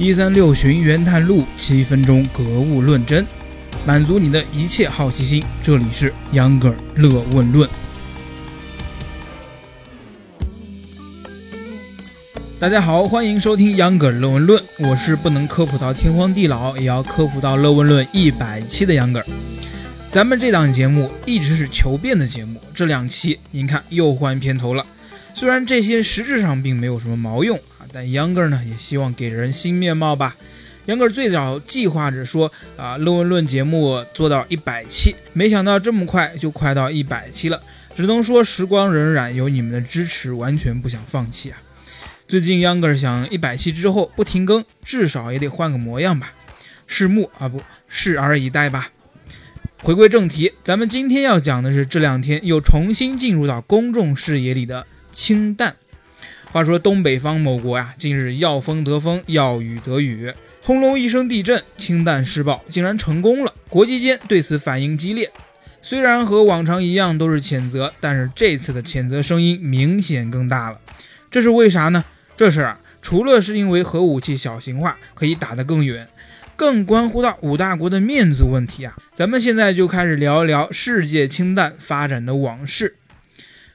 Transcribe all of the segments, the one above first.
一三六寻源探路，七分钟格物论真，满足你的一切好奇心。这里是秧歌儿乐问论。大家好，欢迎收听秧歌儿乐问论，我是不能科普到天荒地老，也要科普到乐问论一百期的秧歌儿。咱们这档节目一直是求变的节目，这两期您看又换片头了。虽然这些实质上并没有什么毛用，但 Younger 呢也希望给人新面貌吧。Younger 最早计划着说啊，论文论节目做到一百期，没想到这么快就快到一百期了，只能说时光荏苒，有你们的支持，完全不想放弃啊。最近 Younger 想一百期之后不停更，至少也得换个模样吧，拭目啊不，拭而以待吧。回归正题，咱们今天要讲的是这两天又重新进入到公众视野里的氢弹。话说东北方某国呀，近日要风得风，要雨得雨，轰隆一声地震，氢弹试爆竟然成功了。国际间对此反应激烈，虽然和往常一样都是谴责，但是这次的谴责声音明显更大了。这是为啥呢？这事儿啊，除了是因为核武器小型化可以打得更远。更关乎到五大国的面子问题啊！咱们现在就开始聊一聊世界氢弹发展的往事。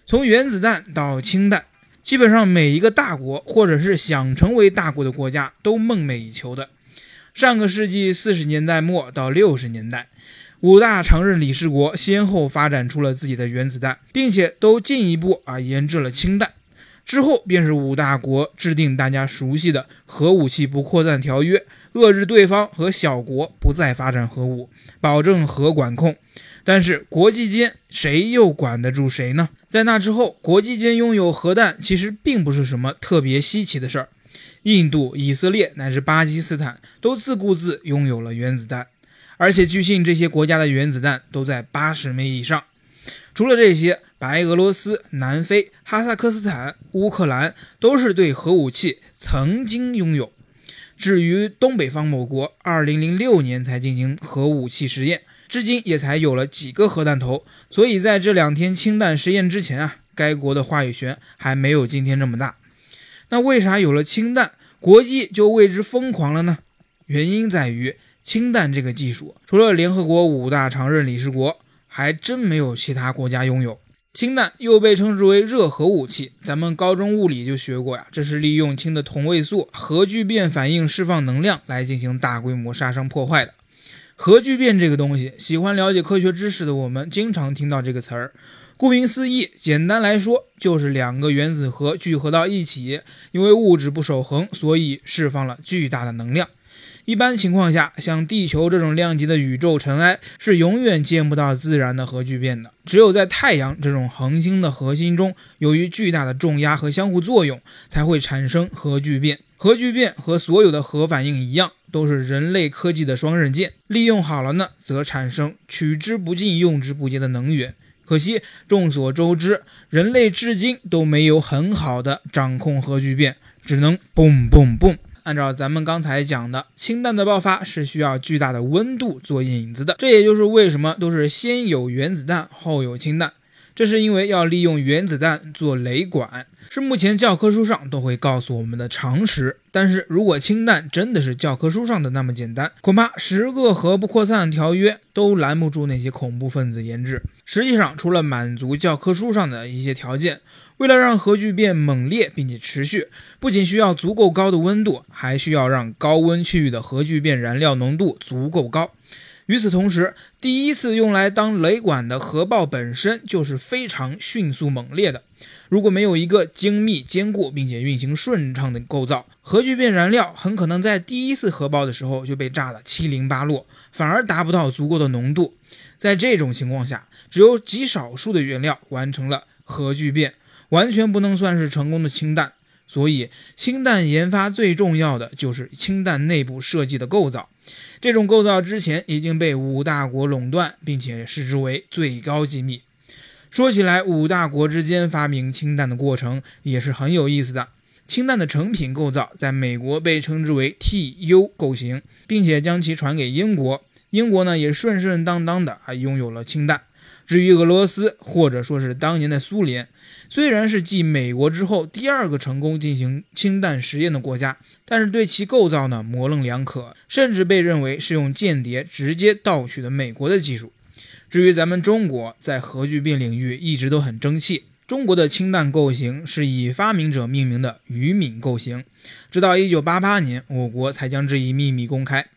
从原子弹到氢弹，基本上每一个大国或者是想成为大国的国家都梦寐以求的。上个世纪四十年代末到六十年代，五大常任理事国先后发展出了自己的原子弹，并且都进一步啊研制了氢弹。之后便是五大国制定大家熟悉的核武器不扩散条约。遏制对方和小国不再发展核武，保证核管控。但是国际间谁又管得住谁呢？在那之后，国际间拥有核弹其实并不是什么特别稀奇的事儿。印度、以色列乃至巴基斯坦都自顾自拥有了原子弹，而且据信这些国家的原子弹都在八十枚以上。除了这些，白俄罗斯、南非、哈萨克斯坦、乌克兰都是对核武器曾经拥有。至于东北方某国，二零零六年才进行核武器实验，至今也才有了几个核弹头。所以在这两天氢弹实验之前啊，该国的话语权还没有今天这么大。那为啥有了氢弹，国际就为之疯狂了呢？原因在于氢弹这个技术，除了联合国五大常任理事国，还真没有其他国家拥有。氢弹又被称之为热核武器，咱们高中物理就学过呀。这是利用氢的同位素核聚变反应释放能量来进行大规模杀伤破坏的。核聚变这个东西，喜欢了解科学知识的我们经常听到这个词儿。顾名思义，简单来说就是两个原子核聚合到一起，因为物质不守恒，所以释放了巨大的能量。一般情况下，像地球这种量级的宇宙尘埃是永远见不到自然的核聚变的。只有在太阳这种恒星的核心中，由于巨大的重压和相互作用，才会产生核聚变。核聚变和所有的核反应一样，都是人类科技的双刃剑。利用好了呢，则产生取之不尽、用之不竭的能源。可惜，众所周知，人类至今都没有很好的掌控核聚变，只能嘣嘣嘣。按照咱们刚才讲的，氢弹的爆发是需要巨大的温度做引子的，这也就是为什么都是先有原子弹后有氢弹。这是因为要利用原子弹做雷管，是目前教科书上都会告诉我们的常识。但是如果氢弹真的是教科书上的那么简单，恐怕十个核不扩散条约都拦不住那些恐怖分子研制。实际上，除了满足教科书上的一些条件，为了让核聚变猛烈并且持续，不仅需要足够高的温度，还需要让高温区域的核聚变燃料浓度足够高。与此同时，第一次用来当雷管的核爆本身就是非常迅速猛烈的。如果没有一个精密、坚固并且运行顺畅的构造，核聚变燃料很可能在第一次核爆的时候就被炸得七零八落，反而达不到足够的浓度。在这种情况下，只有极少数的原料完成了核聚变，完全不能算是成功的氢弹。所以，氢弹研发最重要的就是氢弹内部设计的构造。这种构造之前已经被五大国垄断，并且视之为最高机密。说起来，五大国之间发明氢弹的过程也是很有意思的。氢弹的成品构造在美国被称之为 TU 构型，并且将其传给英国。英国呢也顺顺当当的啊拥有了氢弹。至于俄罗斯，或者说是当年的苏联，虽然是继美国之后第二个成功进行氢弹实验的国家，但是对其构造呢模棱两可，甚至被认为是用间谍直接盗取的美国的技术。至于咱们中国，在核聚变领域一直都很争气。中国的氢弹构型是以发明者命名的“于敏构型”，直到1988年，我国才将这一秘密公开。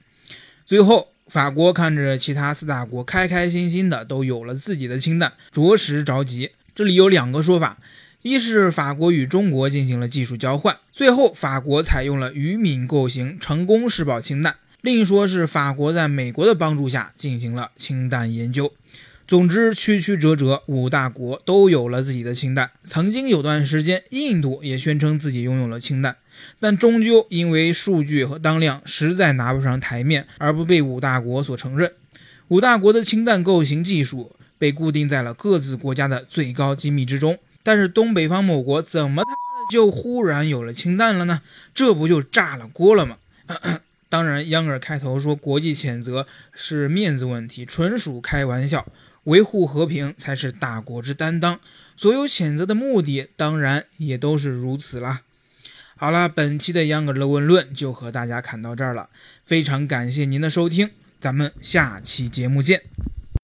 最后，法国看着其他四大国开开心心的都有了自己的氢弹，着实着急。这里有两个说法：一是法国与中国进行了技术交换，最后法国采用了于敏构型，成功试爆氢弹；另一说是法国在美国的帮助下进行了氢弹研究。总之，曲曲折折，五大国都有了自己的氢弹。曾经有段时间，印度也宣称自己拥有了氢弹，但终究因为数据和当量实在拿不上台面，而不被五大国所承认。五大国的氢弹构型技术被固定在了各自国家的最高机密之中。但是东北方某国怎么他妈的就忽然有了氢弹了呢？这不就炸了锅了吗？当然，央儿开头说国际谴责是面子问题，纯属开玩笑。维护和平才是大国之担当，所有谴责的目的当然也都是如此啦。好了，本期的秧歌的问论就和大家侃到这儿了，非常感谢您的收听，咱们下期节目见。